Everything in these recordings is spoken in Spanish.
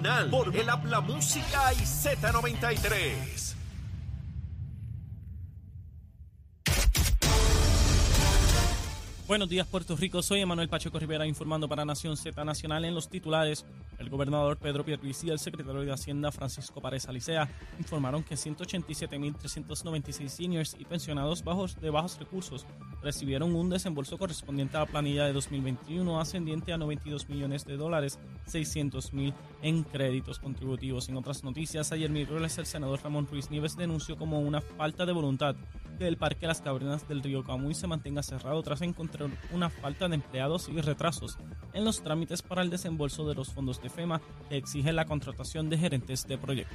Nacional por el Habla Música y Z93. Buenos días, Puerto Rico. Soy Emanuel Pacheco Rivera informando para Nación Z Nacional en los titulares. El gobernador Pedro Pierluisi y el secretario de Hacienda Francisco Párez Alicea informaron que 187.396 seniors y pensionados bajos de bajos recursos recibieron un desembolso correspondiente a la planilla de 2021 ascendiente a 92 millones de dólares, 600 mil en créditos contributivos. En otras noticias, ayer miércoles el senador Ramón Ruiz Nieves denunció como una falta de voluntad que el Parque Las Cavernas del Río Camuy se mantenga cerrado tras encontrar una falta de empleados y retrasos en los trámites para el desembolso de los fondos de FEMA que exige la contratación de gerentes de proyecto.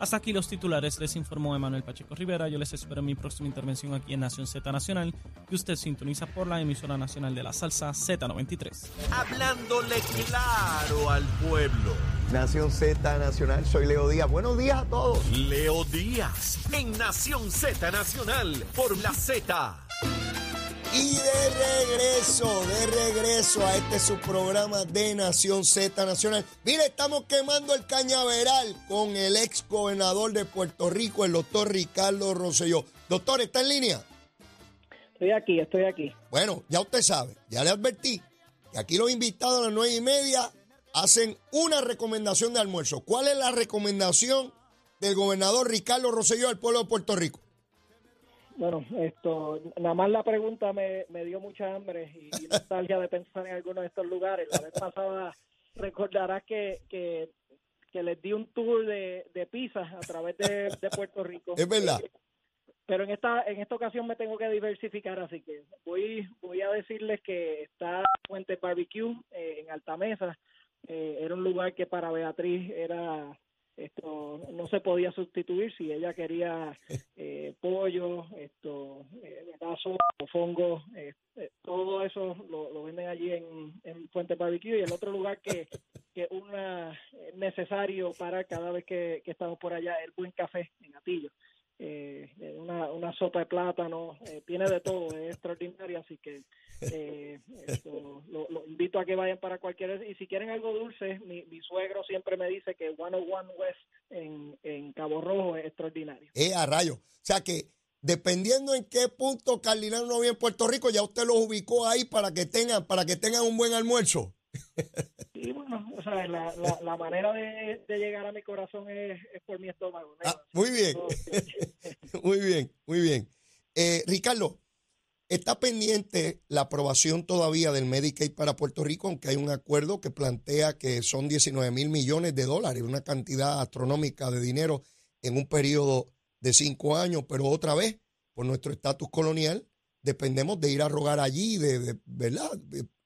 Hasta aquí los titulares, les informó Emanuel Pacheco Rivera. Yo les espero en mi próxima intervención aquí en Nación Z Nacional, que usted sintoniza por la emisora nacional de la salsa Z93. Hablándole claro al pueblo. Nación Z Nacional, soy Leo Díaz. Buenos días a todos. Leo Díaz en Nación Z Nacional por la Z. Y de regreso, de regreso a este su programa de Nación Z Nacional. Mire, estamos quemando el cañaveral con el ex gobernador de Puerto Rico, el doctor Ricardo Rosselló. Doctor, ¿está en línea? Estoy aquí, estoy aquí. Bueno, ya usted sabe, ya le advertí que aquí los invitados a las nueve y media hacen una recomendación de almuerzo. ¿Cuál es la recomendación del gobernador Ricardo Rosselló al pueblo de Puerto Rico? Bueno, esto, nada más la pregunta me, me dio mucha hambre y nostalgia de pensar en algunos de estos lugares. La vez pasada recordarás que, que, que les di un tour de, de pizza a través de, de Puerto Rico. Es verdad. Pero en esta en esta ocasión me tengo que diversificar, así que voy voy a decirles que está Fuente Barbecue eh, en Altamesa. Eh, era un lugar que para Beatriz era esto no se podía sustituir si ella quería eh, pollo, esto, eh, fongo, eh, eh, todo eso lo, lo venden allí en, en Fuente Barbecue y el otro lugar que que una eh, necesario para cada vez que, que estamos por allá el buen café en Atillo. Eh, una, una sopa de plátano, eh, tiene de todo, es extraordinario, así que eh, esto, lo invito a que vayan para cualquier y si quieren algo dulce, mi, mi suegro siempre me dice que 101 West en, en Cabo Rojo es extraordinario. Eh, a rayo. O sea que dependiendo en qué punto Cardinal no vive en Puerto Rico, ya usted los ubicó ahí para que tengan, para que tengan un buen almuerzo. Y bueno, o sea, la, la, la manera de, de llegar a mi corazón es, es por mi estómago. ¿no? Ah, muy bien. muy bien, muy bien. Eh, Ricardo, está pendiente la aprobación todavía del Medicaid para Puerto Rico, aunque hay un acuerdo que plantea que son 19 mil millones de dólares, una cantidad astronómica de dinero en un periodo de cinco años, pero otra vez, por nuestro estatus colonial, dependemos de ir a rogar allí, de, ¿verdad?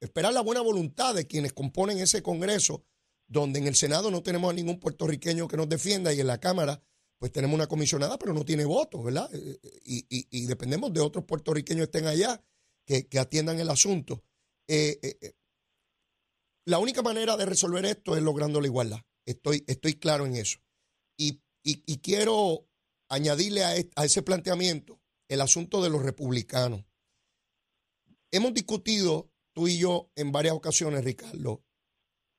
Esperar la buena voluntad de quienes componen ese Congreso, donde en el Senado no tenemos a ningún puertorriqueño que nos defienda y en la Cámara pues tenemos una comisionada, pero no tiene votos, ¿verdad? Eh, eh, Y, y- dependemos de otros puertorriqueños que estén allá que, que atiendan el asunto. Eh, la única manera de resolver esto es logrando la igualdad. Estoy, estoy claro en eso. Y, y- quiero añadirle a, a ese planteamiento el asunto de los republicanos. Hemos discutido tú y yo en varias ocasiones, Ricardo,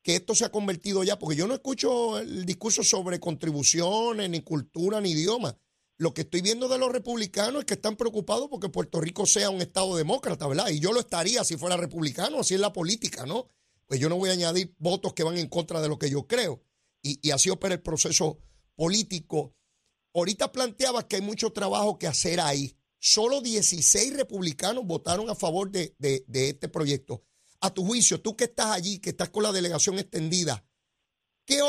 que esto se ha convertido ya, porque yo no escucho el discurso sobre contribuciones, ni cultura, ni idioma. Lo que estoy viendo de los republicanos es que están preocupados porque Puerto Rico sea un Estado demócrata, ¿verdad? Y yo lo estaría si fuera republicano, así es la política, ¿no? Pues yo no voy a añadir votos que van en contra de lo que yo creo. Y, así opera el proceso político. Ahorita planteabas que hay mucho trabajo que hacer ahí. Solo 16 republicanos votaron a favor de- de este proyecto. A tu juicio, tú que estás allí, que estás con la delegación extendida, ¿qué,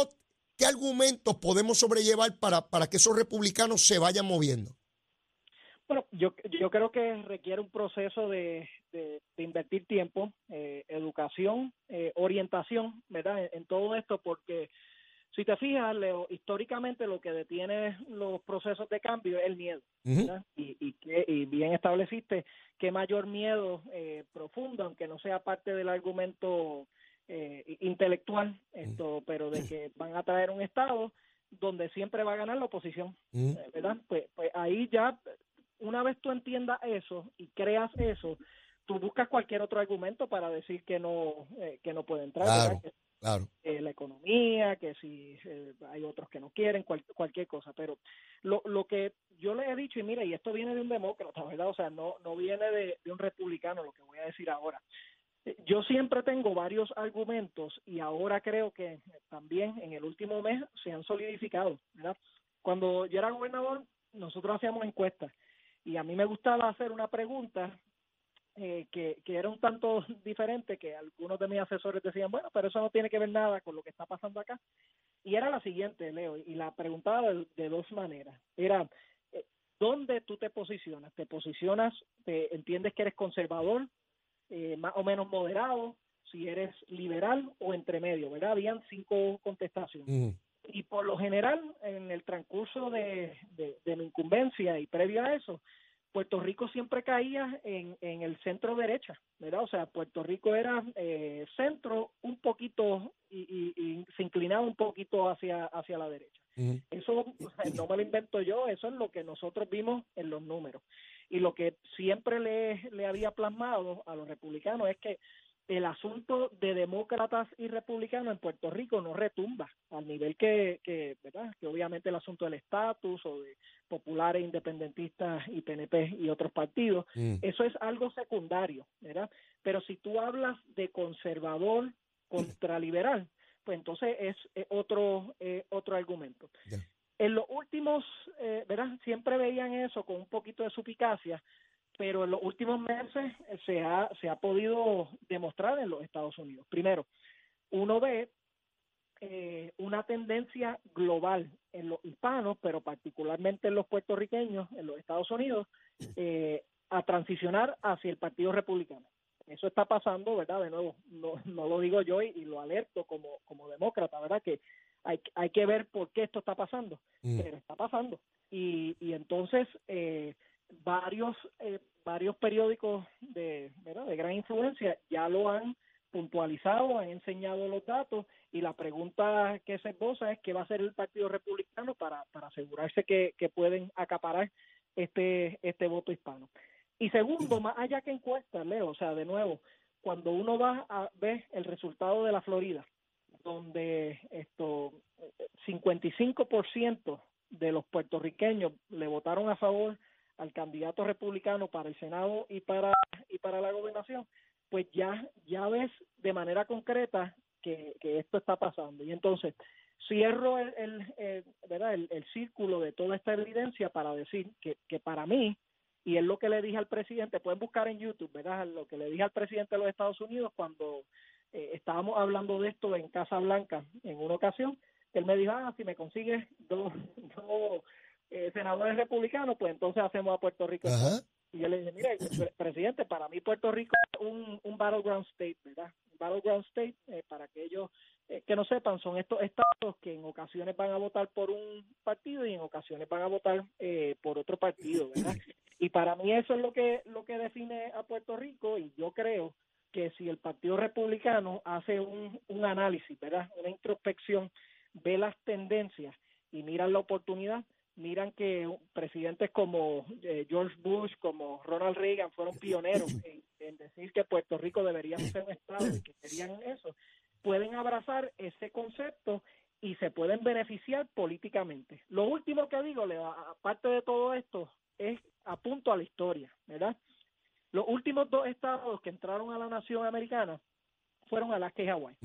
qué argumentos podemos sobrellevar para, para que esos republicanos se vayan moviendo? Bueno, yo, yo creo que requiere un proceso de, de, de invertir tiempo, eh, educación, eh, orientación, ¿verdad? En, en todo esto, porque si te fijas, Leo, históricamente lo que detiene los procesos de cambio es el miedo. Y, y, que, y bien estableciste que mayor miedo eh, profundo, aunque no sea parte del argumento eh, intelectual, esto, pero de que van a traer un Estado donde siempre va a ganar la oposición. Eh, ¿verdad? Pues, pues ahí ya, una vez tú entiendas eso y creas eso, tú buscas cualquier otro argumento para decir que no eh, que no puede entrar. Claro. Eh, la economía, que si eh, hay otros que no quieren, cual- cualquier cosa. Pero lo, lo que yo le he dicho, y mira, y esto viene de un demócrata, ¿verdad? O sea, no, no viene de, de un republicano, lo que voy a decir ahora. Eh, Yo siempre tengo varios argumentos y ahora creo que también en el último mes se han solidificado, ¿verdad? Cuando yo era gobernador, nosotros hacíamos encuestas y a mí me gustaba hacer una pregunta eh, que, que era un tanto diferente, que algunos de mis asesores decían, bueno, pero eso no tiene que ver nada con lo que está pasando acá. Y era la siguiente, Leo, y la preguntaba de, de dos maneras. Era, eh, ¿dónde tú te posicionas? ¿Te posicionas, te entiendes que eres conservador, eh, más o menos moderado, si eres liberal o entre medio, ¿verdad? Habían cinco contestaciones y por lo general en el transcurso de, de- de mi incumbencia y previo a eso, Puerto Rico siempre caía en, en el centro derecha, ¿verdad? O sea, Puerto Rico era eh, centro un poquito y, y- y se inclinaba un poquito hacia, hacia la derecha. Eso o sea, no me lo invento yo, eso es lo que nosotros vimos en los números. Y lo que siempre le, le había plasmado a los republicanos es que el asunto de demócratas y republicanos en Puerto Rico no retumba al nivel que, que ¿verdad? Que obviamente el asunto del estatus o de populares, independentistas y PNP y otros partidos, Ujú. eso es algo secundario, ¿verdad? Pero si tú hablas de conservador contra liberal, pues entonces es eh, otro eh, otro argumento. En los últimos, eh, ¿verdad? Siempre veían eso con un poquito de suspicacia, pero en los últimos meses eh, se ha se ha podido demostrar en los Estados Unidos. Primero, uno ve eh, una tendencia global en los hispanos, pero particularmente en los puertorriqueños, en los Estados Unidos, eh, a transicionar hacia el Partido Republicano. Eso está pasando, ¿verdad? De nuevo, no, no lo digo yo y, y lo alerto como, como demócrata, ¿verdad? Que hay, hay que ver por qué esto está pasando, Ujú. pero está pasando. Y, y entonces, eh, varios eh, varios periódicos de, ¿verdad? de gran influencia ya lo han puntualizado, han enseñado los datos y la pregunta que se esboza es qué va a hacer el Partido Republicano para, para asegurarse que, que pueden acaparar este, este voto hispano. Y segundo, más allá que encuestas, Leo, o sea, de nuevo, cuando uno va a ver el resultado de la Florida, donde esto eh, 55% de los puertorriqueños le votaron a favor al candidato republicano para el Senado y para y para la gobernación, pues ya ya ves de manera concreta que, que esto está pasando. Y entonces cierro el, el, ¿verdad? el, el círculo de toda esta evidencia para decir que, que para mí, y es lo que le dije al presidente, pueden buscar en YouTube, ¿verdad? Lo que le dije al presidente de los Estados Unidos cuando eh, estábamos hablando de esto en Casa Blanca en una ocasión, él me dijo, ah, si me consigues dos, dos eh, senadores republicanos, pues entonces hacemos a Puerto Rico. Ajá. Y yo le dije, mire, pre- presidente, para mí Puerto Rico es un, un battleground state, ¿verdad? Un battleground state, eh, para aquellos eh, que no sepan, son estos estados que en ocasiones van a votar por un partido y en ocasiones van a votar eh, por otro partido, ¿verdad? Y para mí eso es lo que lo que define a Puerto Rico y yo creo que si el Partido Republicano hace un, un análisis, ¿verdad? Una introspección, ve las tendencias y miran la oportunidad, miran que presidentes como eh, George Bush, como Ronald Reagan fueron pioneros en, en decir que Puerto Rico debería ser un estado y que querían eso, pueden abrazar ese concepto y se pueden beneficiar políticamente. Lo último que digo, aparte de todo esto, es apunto a la historia, ¿verdad? Los últimos dos estados que entraron a la nación americana fueron Alaska y Hawái.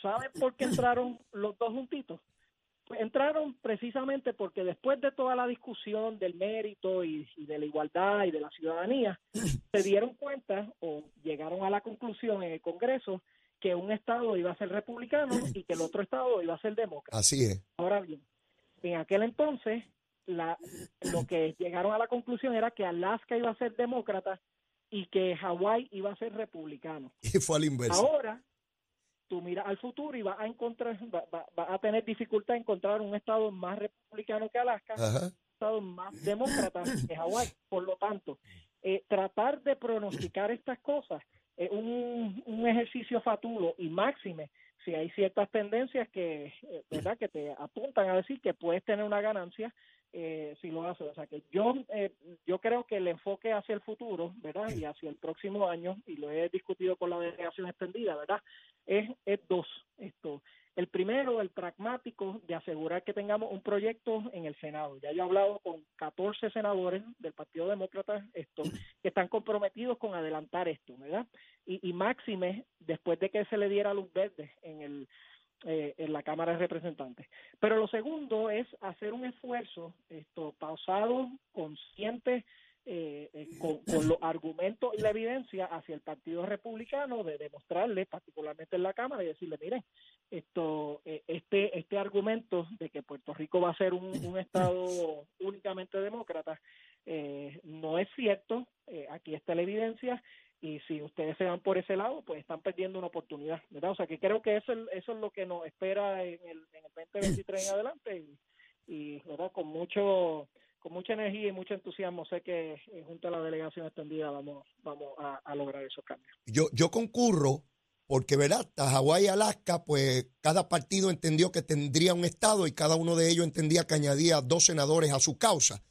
¿Saben por qué entraron los dos juntitos? Entraron precisamente porque después de toda la discusión del mérito y, y de la igualdad y de la ciudadanía, se dieron cuenta o llegaron a la conclusión en el Congreso que un estado iba a ser republicano y que el otro estado iba a ser demócrata. Así es. Ahora bien, en aquel entonces, la, lo que llegaron a la conclusión era que Alaska iba a ser demócrata y que Hawái iba a ser republicano. Y fue al inverso. Ahora, tú miras al futuro y vas a encontrar, va, va- vas a tener dificultad en encontrar un estado más republicano que Alaska, Ajá. un estado más demócrata que Hawái. Por lo tanto, eh, tratar de pronosticar estas cosas es un, un ejercicio fatulo y máxime si hay ciertas tendencias que, eh, ¿verdad? que te apuntan a decir que puedes tener una ganancia eh, si lo haces. O sea que yo, eh, yo creo que el enfoque hacia el futuro, ¿verdad? Y hacia el próximo año, y lo he discutido con la delegación extendida, ¿verdad? Es, es dos. Esto. El primero, el pragmático, de asegurar que tengamos un proyecto en el Senado. Ya yo he hablado con 14 senadores del Partido Demócrata esto, que están comprometidos con adelantar esto, ¿verdad? Y, y máxime, después de que se le diera luz verde en el eh, en la Cámara de Representantes. Pero lo segundo es hacer un esfuerzo esto pausado, consciente, eh, eh, con, los argumentos y la evidencia hacia el Partido Republicano de demostrarle, particularmente en la Cámara, y decirle, miren, esto, este, este argumento de que Puerto Rico va a ser un, un Estado únicamente demócrata no es cierto. aquí está la evidencia y si ustedes se van por ese lado, pues están perdiendo una oportunidad, ¿verdad? O sea que creo que eso, eso es lo que nos espera en el, en el 2023 en adelante y, y ¿verdad? Con mucho con mucha energía y mucho entusiasmo sé que eh, junto a la delegación extendida vamos vamos a, lograr esos cambios. Yo yo concurro porque verdad, Hawái y Alaska, pues cada partido entendió que tendría un estado y cada uno de ellos entendía que añadía dos senadores a su causa.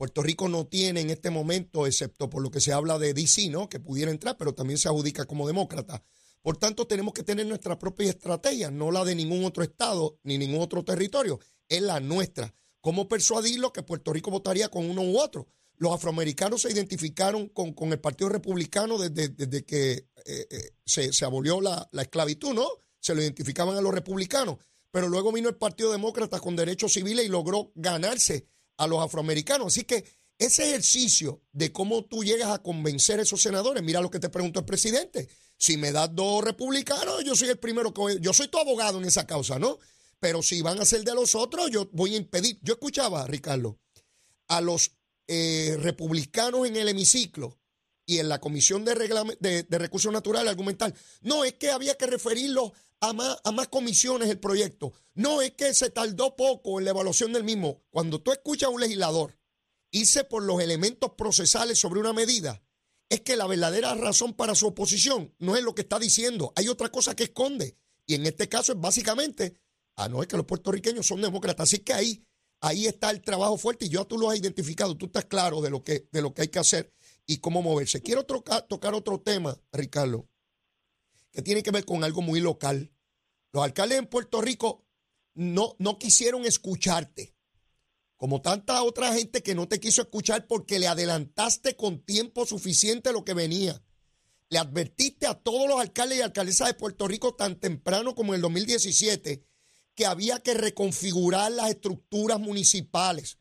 Puerto Rico no tiene en este momento, excepto por lo que se habla de DC, ¿no? Que pudiera entrar, pero también se adjudica como demócrata. Por tanto, tenemos que tener nuestra propia estrategia, no la de ningún otro estado ni ningún otro territorio, es la nuestra. ¿Cómo persuadirlo que Puerto Rico votaría con uno u otro? Los afroamericanos se identificaron con, con el Partido Republicano desde, desde que eh, eh, se, se, abolió la, la esclavitud, ¿no? Se lo identificaban a los republicanos. Pero luego vino el Partido Demócrata con derechos civiles y logró ganarse a los afroamericanos. Así que ese ejercicio de cómo tú llegas a convencer a esos senadores, mira lo que te preguntó el presidente. Si me das dos republicanos, yo soy el primero que yo soy tu abogado en esa causa, ¿no? Pero si van a ser de los otros, yo voy a impedir. Yo escuchaba, Ricardo, a los eh, republicanos en el hemiciclo y en la Comisión de, de, de Recursos Naturales argumentar, no, es que había que referirlo a más, a más comisiones el proyecto. No es que se tardó poco en la evaluación del mismo. Cuando tú escuchas a un legislador irse por los elementos procesales sobre una medida, es que la verdadera razón para su oposición no es lo que está diciendo. Hay otra cosa que esconde. Y en este caso es básicamente, ah, no, es que los puertorriqueños son demócratas. Así que ahí, ahí está el trabajo fuerte y ya tú lo has identificado. Tú estás claro de lo que, de lo que hay que hacer y cómo moverse. Quiero tocar otro tema, Ricardo que tiene que ver con algo muy local. Los alcaldes en Puerto Rico no, no quisieron escucharte, como tanta otra gente que no te quiso escuchar porque le adelantaste con tiempo suficiente lo que venía. Le advertiste a todos los alcaldes y alcaldesas de Puerto Rico tan temprano como en el 2017 que había que reconfigurar las estructuras municipales,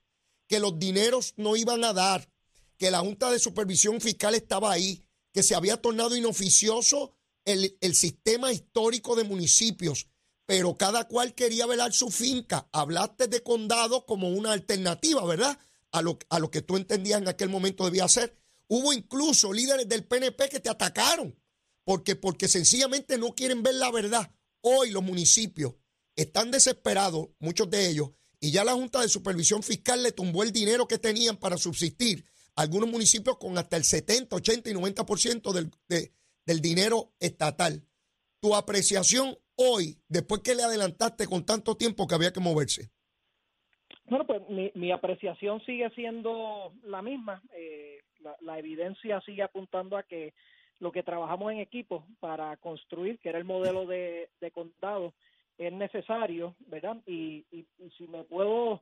que los dineros no iban a dar, que la Junta de Supervisión Fiscal estaba ahí, que se había tornado inoficioso el, sistema histórico de municipios, pero cada cual quería velar su finca. Hablaste de condado como una alternativa, ¿verdad? A lo, a lo que tú entendías en aquel momento debía ser. Hubo incluso líderes del PNP que te atacaron, porque, porque sencillamente no quieren ver la verdad. Hoy los municipios están desesperados, muchos de ellos, y ya la Junta de Supervisión Fiscal le tumbó el dinero que tenían para subsistir. Algunos municipios con hasta el 70, 80 y 90% del, de, del dinero estatal. Tu apreciación hoy, después que le adelantaste con tanto tiempo que había que moverse. Bueno, pues mi, apreciación sigue siendo la misma. Eh, la, evidencia sigue apuntando a que lo que trabajamos en equipo para construir, que era el modelo de, condado, es necesario, ¿verdad? y, y si me puedo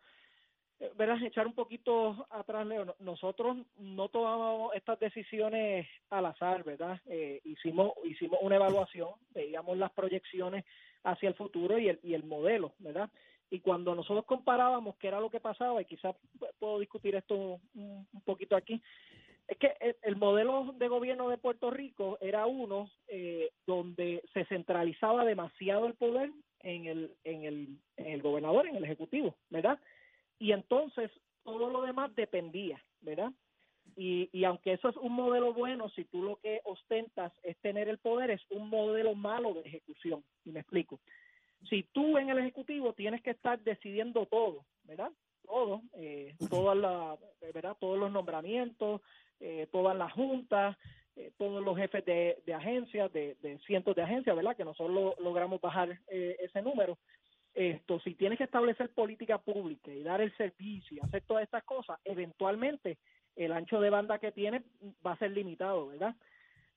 verás, echar un poquito atrás, Leo, nosotros no tomamos estas decisiones al azar, ¿verdad? Eh, hicimos, hicimos una evaluación, veíamos las proyecciones hacia el futuro y el, y el modelo, ¿verdad? Y cuando nosotros comparábamos qué era lo que pasaba, y quizás puedo discutir esto un, poquito aquí, es que el, modelo de gobierno de Puerto Rico era uno eh, donde se centralizaba demasiado el poder en el, en el, en el gobernador, en el ejecutivo, ¿verdad? Y entonces todo lo demás dependía, ¿verdad? Y, y aunque eso es un modelo bueno, si tú lo que ostentas es tener el poder, es un modelo malo de ejecución. Y me explico. Si tú en el Ejecutivo tienes que estar decidiendo todo, ¿verdad? Todo, eh, todas la, ¿verdad? Todos los nombramientos, eh, todas las juntas, eh, todos los jefes de, de agencias, de, cientos de agencias, ¿verdad? Que nosotros logramos bajar eh, ese número. Esto, si tienes que establecer política pública y dar el servicio y hacer todas estas cosas, eventualmente el ancho de banda que tiene va a ser limitado, ¿verdad?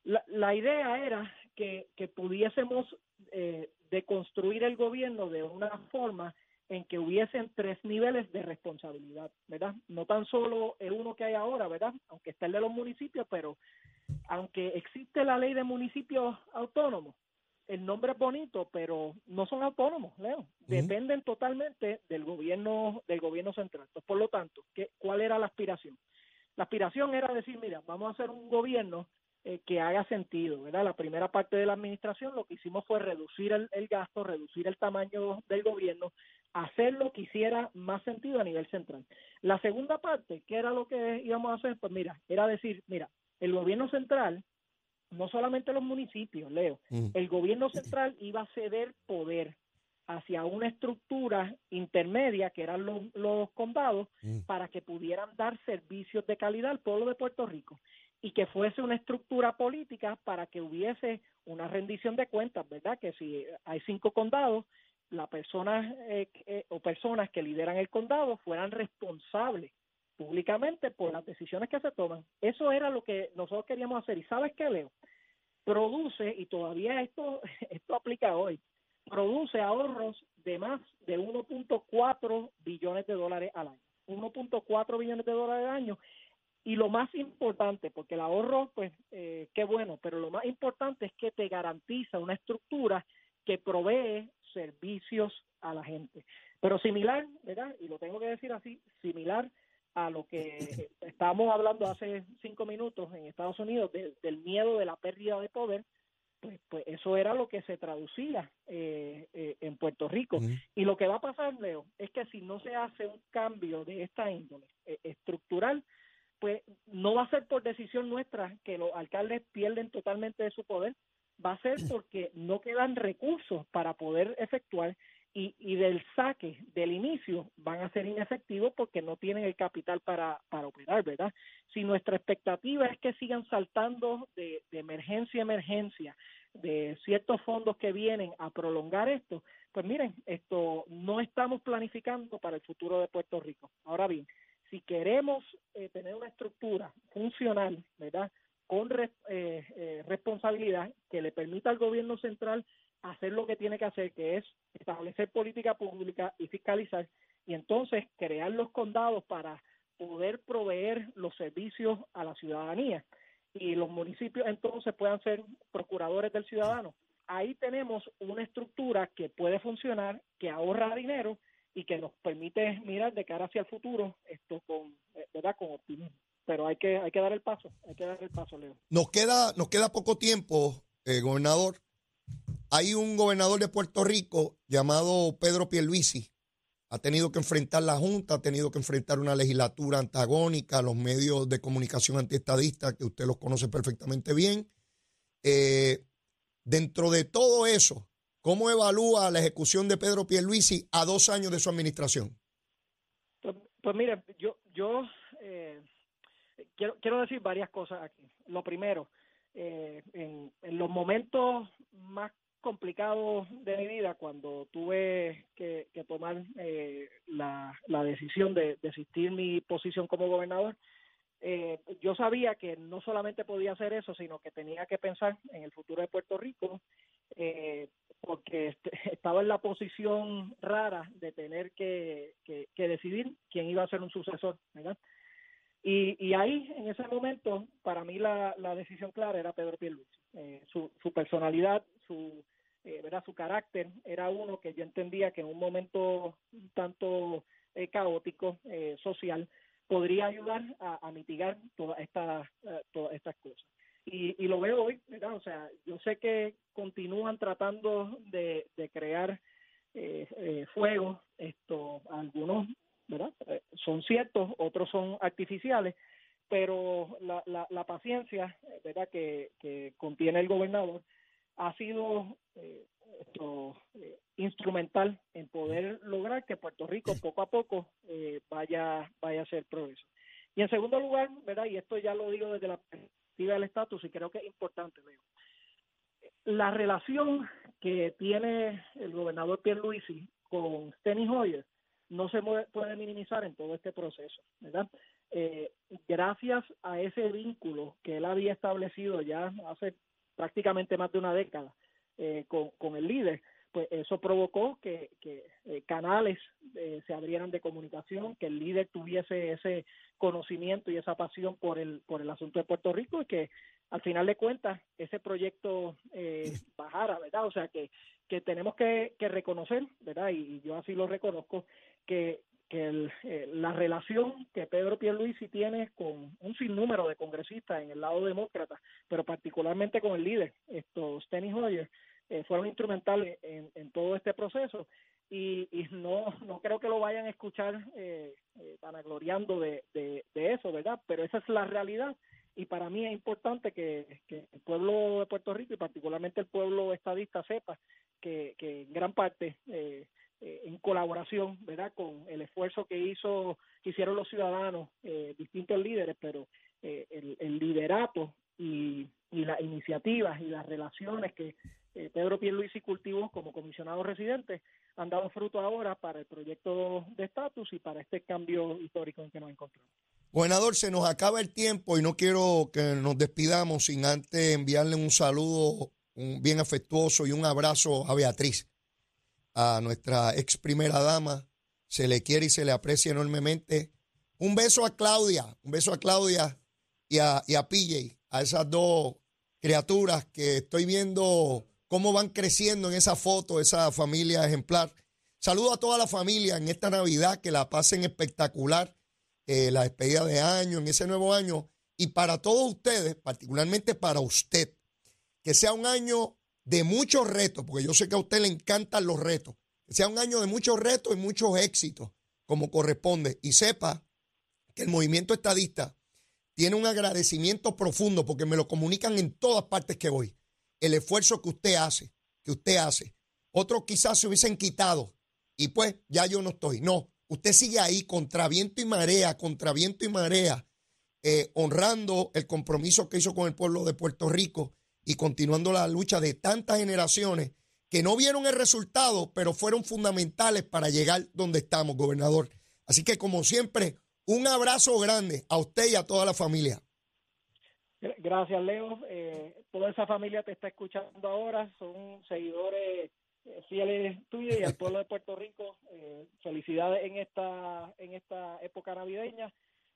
La, la idea era que, pudiésemos eh, deconstruir el gobierno de una forma en que hubiesen tres niveles de responsabilidad, ¿verdad? No tan solo el uno que hay ahora, ¿verdad? Aunque está el de los municipios, pero aunque existe la ley de municipios autónomos, el nombre es bonito, pero no son autónomos, Leo. Dependen totalmente del gobierno del gobierno central. por lo tanto, ¿qué, ¿cuál era la aspiración? La aspiración era decir, mira, vamos a hacer un gobierno eh, que haga sentido, ¿verdad? La primera parte de la administración lo que hicimos fue reducir el, gasto, reducir el tamaño del gobierno, hacer lo que hiciera más sentido a nivel central. La segunda parte, ¿qué era lo que íbamos a hacer? Pues mira, era decir, mira, el gobierno central, no solamente los municipios, Leo, mm. el gobierno central iba a ceder poder hacia una estructura intermedia que eran los, los condados mm. para que pudieran dar servicios de calidad al pueblo de Puerto Rico y que fuese una estructura política para que hubiese una rendición de cuentas, ¿verdad? Que si hay cinco condados, las personas eh, eh, o personas que lideran el condado fueran responsables públicamente por las decisiones que se toman. Eso era lo que nosotros queríamos hacer. ¿Y sabes qué, Leo? Produce, y todavía esto, esto aplica hoy, produce ahorros de más de 1.4 billones de dólares al año. 1.4 billones de dólares al año y lo más importante, porque el ahorro, pues, eh, qué bueno, pero lo más importante es que te garantiza una estructura que provee servicios a la gente. Pero similar, ¿verdad? Y lo tengo que decir así, similar a lo que estábamos hablando hace cinco minutos en Estados Unidos del miedo de la pérdida de poder, pues, pues eso era lo que se traducía eh, eh, en Puerto Rico. Y lo que va a pasar, Leo, es que si no se hace un cambio de esta índole estructural, pues no va a ser por decisión nuestra que los alcaldes pierden totalmente de su poder, va a ser porque no quedan recursos para poder efectuar y, y del saque del inicio van a ser inefectivos porque no tienen el capital para, para operar, ¿verdad? Si nuestra expectativa es que sigan saltando de, emergencia a emergencia, de ciertos fondos que vienen a prolongar esto, pues miren, esto no estamos planificando para el futuro de Puerto Rico. Ahora bien, si queremos eh, tener una estructura funcional, ¿verdad? Con eh, eh, responsabilidad que le permita al gobierno central hacer lo que tiene que hacer, que es establecer política pública y fiscalizar, y entonces crear los condados para poder proveer los servicios a la ciudadanía. Y los municipios entonces puedan ser procuradores del ciudadano. Ahí tenemos una estructura que puede funcionar, que ahorra dinero y que nos permite mirar de cara hacia el futuro esto con eh, verdad con optimismo. Pero hay que hay que dar el paso hay que dar el paso Leo. Nos queda nos queda poco tiempo eh, gobernador hay un gobernador de Puerto Rico llamado Pedro Pierluisi ha tenido que enfrentar la Junta, ha tenido que enfrentar una legislatura antagónica, los medios de comunicación antiestadistas, que usted los conoce perfectamente bien. Eh, dentro de todo eso, ¿Cómo evalúa la ejecución de Pedro Pierluisi a dos años de su administración? Pues, pues mire, yo, yo eh, quiero, quiero decir varias cosas aquí. Lo primero, eh, en, los momentos más complicados de mi vida, cuando tuve que, tomar eh, la, decisión de desistir mi posición como gobernador, yo sabía que no solamente podía hacer eso, sino que tenía que pensar en el futuro de Puerto Rico eh, porque este, estaba en la posición rara de tener que, decidir quién iba a ser un sucesor. Y, ahí, en ese momento, para mí la, la decisión clara era Pedro Pierluisi. Eh, su, su personalidad, su, eh, ¿verdad? su carácter era uno que yo entendía que en un momento tanto eh, caótico, eh, social, podría ayudar a, mitigar todas estas todas estas cosas y, y lo veo hoy, ¿verdad? O sea, yo sé que continúan tratando de, de crear eh, eh, fuego, esto, algunos, ¿verdad? Eh, son ciertos, otros son artificiales, pero la, la, la paciencia, ¿verdad? Que, que contiene el gobernador ha sido eh, eh, instrumental en poder lograr que Puerto Rico poco a poco eh, vaya vaya a hacer progreso. Y en segundo lugar, ¿verdad? Y esto ya lo digo desde la del estatus y creo que es importante, Leo. La relación que tiene el gobernador Pierluisi con Steny Hoyer no se puede minimizar en todo este proceso, ¿verdad? Gracias a ese vínculo que él había establecido ya hace prácticamente más de una década eh, con, con el líder, pues eso provocó que, que eh, canales eh, se abrieran de comunicación, que el líder tuviese ese conocimiento y esa pasión por el por el asunto de Puerto Rico y que al final de cuentas ese proyecto eh, bajara, ¿verdad? O sea que que tenemos que, que reconocer, ¿verdad? Y, yo así lo reconozco que que la relación que Pedro Pierluisi tiene con un sinnúmero de congresistas en el lado demócrata, pero particularmente con el líder, esto Steny Hoyer, eh, fueron instrumentales en, en, todo este proceso y, y, no no creo que lo vayan a escuchar eh, eh, vanagloriando de, de, de, eso, ¿verdad? Pero esa es la realidad y para mí es importante que, que, el pueblo de Puerto Rico y particularmente el pueblo estadista sepa que, que en gran parte eh, eh en colaboración, ¿verdad? Con el esfuerzo que hizo hicieron los ciudadanos, eh, distintos líderes, pero eh, el, el liderato y, y las iniciativas y las relaciones que eh, Pedro Pierluisi cultivó como comisionado residente han dado fruto ahora para el proyecto de estatus y para este cambio histórico en que nos encontramos. Gobernador, se nos acaba el tiempo y no quiero que nos despidamos sin antes enviarle un saludo un bien afectuoso y un abrazo a Beatriz, a nuestra ex primera dama. Se le quiere y se le aprecia enormemente. Un beso a Claudia, un beso a Claudia y a, y a PJ, a esas dos criaturas que estoy viendo cómo van creciendo en esa foto, esa familia ejemplar. Saludo a toda la familia en esta Navidad, que la pasen espectacular, eh, la despedida de año, en ese nuevo año. Y para todos ustedes, particularmente para usted, que sea un año de muchos retos, porque yo sé que a usted le encantan los retos, sea un año de muchos retos y muchos éxitos, como corresponde. Y sepa que el movimiento estadista tiene un agradecimiento profundo, porque me lo comunican en todas partes que voy el esfuerzo que usted hace, que usted hace. Otros quizás se hubiesen quitado y pues ya yo no estoy. No, usted sigue ahí contra viento y marea, contra viento y marea, eh, honrando el compromiso que hizo con el pueblo de Puerto Rico y continuando la lucha de tantas generaciones que no vieron el resultado, pero fueron fundamentales para llegar donde estamos, gobernador. Así que como siempre, un abrazo grande a usted y a toda la familia. Gracias, Leo. Eh, toda esa familia te está escuchando ahora, son seguidores eh, fieles tuyos y al pueblo de Puerto Rico. Eh, felicidades en esta en esta época navideña.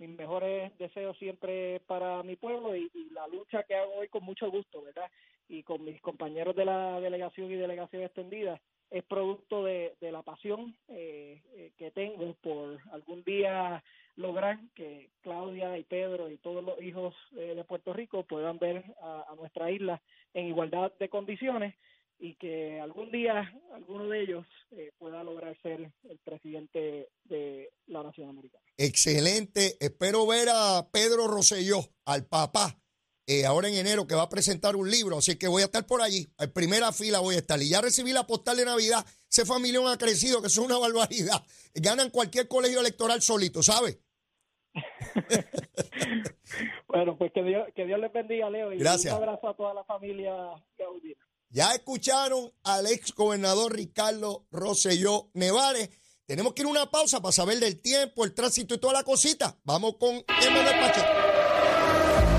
Mis mejores deseos siempre para mi pueblo y, la lucha que hago hoy con mucho gusto, ¿verdad? Y con mis compañeros de la delegación y delegación extendida es producto de, la pasión eh, que tengo por algún día lograr que Claudia y Pedro y todos los hijos eh, de Puerto Rico puedan ver a, nuestra isla en igualdad de condiciones y que algún día alguno de ellos eh, pueda lograr ser el presidente de la nación americana. Excelente. Espero ver a Pedro Rosselló, al papá, eh, ahora en enero que va a presentar un libro, así que voy a estar por allí, en primera fila voy a estar. Y ya recibí la postal de Navidad, ese familión ha crecido, que es una barbaridad. Ganan cualquier colegio electoral solito, ¿sabe? bueno, pues que Dios, que Dios les bendiga, Leo. Y Gracias. un abrazo a toda la familia Ya escucharon al ex gobernador Ricardo Rosselló Nevares. Tenemos que ir a una pausa para saber del tiempo, el tránsito y toda la cosita. Vamos con Emanuel Pacheco.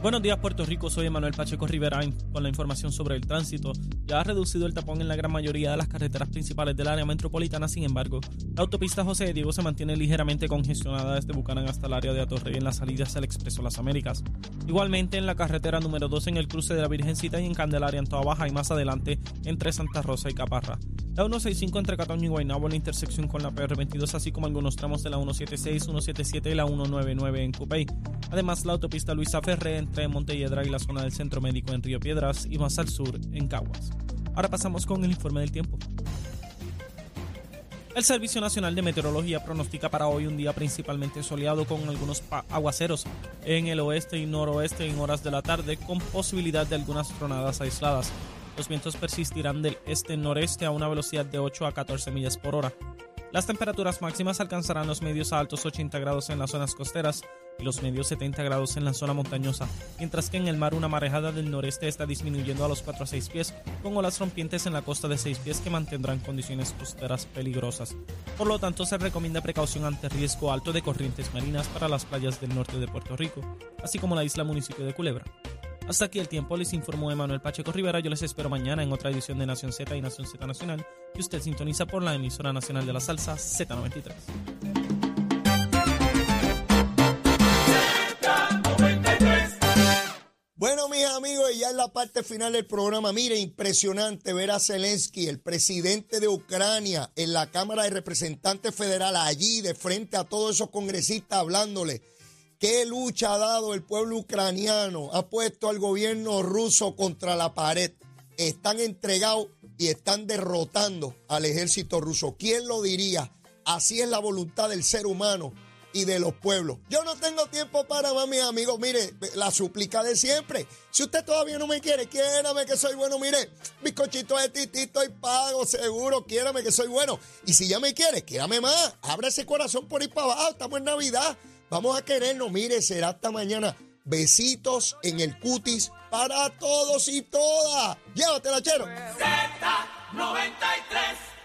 Buenos días Puerto Rico, soy Emanuel Pacheco Rivera con la información sobre el tránsito. Ya ha reducido el tapón en la gran mayoría de las carreteras principales del área metropolitana, sin embargo, la autopista José de Diego se mantiene ligeramente congestionada desde Bucanán hasta el área de Atorrey en las salidas al Expreso Las Américas. Igualmente en la carretera número 2 en el cruce de la Virgencita y en Candelaria en Toa Baja y más adelante entre Santa Rosa y Caparra. La 165 entre Catoño y Guaynabo en la intersección con la PR22 así como algunos tramos de la 176, 177 y la 199 en Cupey. Además la autopista Luisa Ferré entre Montelledra y la zona del Centro Médico en Río Piedras y más al sur en Caguas. Ahora pasamos con el informe del tiempo. El Servicio Nacional de Meteorología pronostica para hoy un día principalmente soleado con algunos aguaceros en el oeste y noroeste en horas de la tarde con posibilidad de algunas tronadas aisladas. Los vientos persistirán del este-noreste a una velocidad de 8 a 14 millas por hora. Las temperaturas máximas alcanzarán los medios a altos 80 grados en las zonas costeras y los medios 70 grados en la zona montañosa, mientras que en el mar una marejada del noreste está disminuyendo a los 4 a 6 pies, con olas rompientes en la costa de 6 pies que mantendrán condiciones costeras peligrosas. Por lo tanto, se recomienda precaución ante riesgo alto de corrientes marinas para las playas del norte de Puerto Rico, así como la isla municipio de Culebra. Hasta aquí el tiempo, les informó Emanuel Pacheco Rivera. Yo les espero mañana en otra edición de Nación Z y Nación Z Nacional, que usted sintoniza por la emisora nacional de la salsa Z93. Amigos, y ya en la parte final del programa, mire, impresionante ver a Zelensky, el presidente de Ucrania, en la Cámara de Representantes Federal, allí de frente a todos esos congresistas hablándole. ¿Qué lucha ha dado el pueblo ucraniano? Ha puesto al gobierno ruso contra la pared. Están entregados y están derrotando al ejército ruso. ¿Quién lo diría? Así es la voluntad del ser humano y de los pueblos. Yo no tengo tiempo para más, mis amigos. Mire, la súplica de siempre. Si usted todavía no me quiere, quiérame que soy bueno. Mire, bizcochito de titito y pago, seguro. Quiérame que soy bueno. Y si ya me quiere, quiérame más. Abra ese corazón por ir para abajo. Estamos en Navidad. Vamos a querernos. Mire, será hasta mañana. Besitos en el cutis para todos y todas. Llévatela, chero. Z93.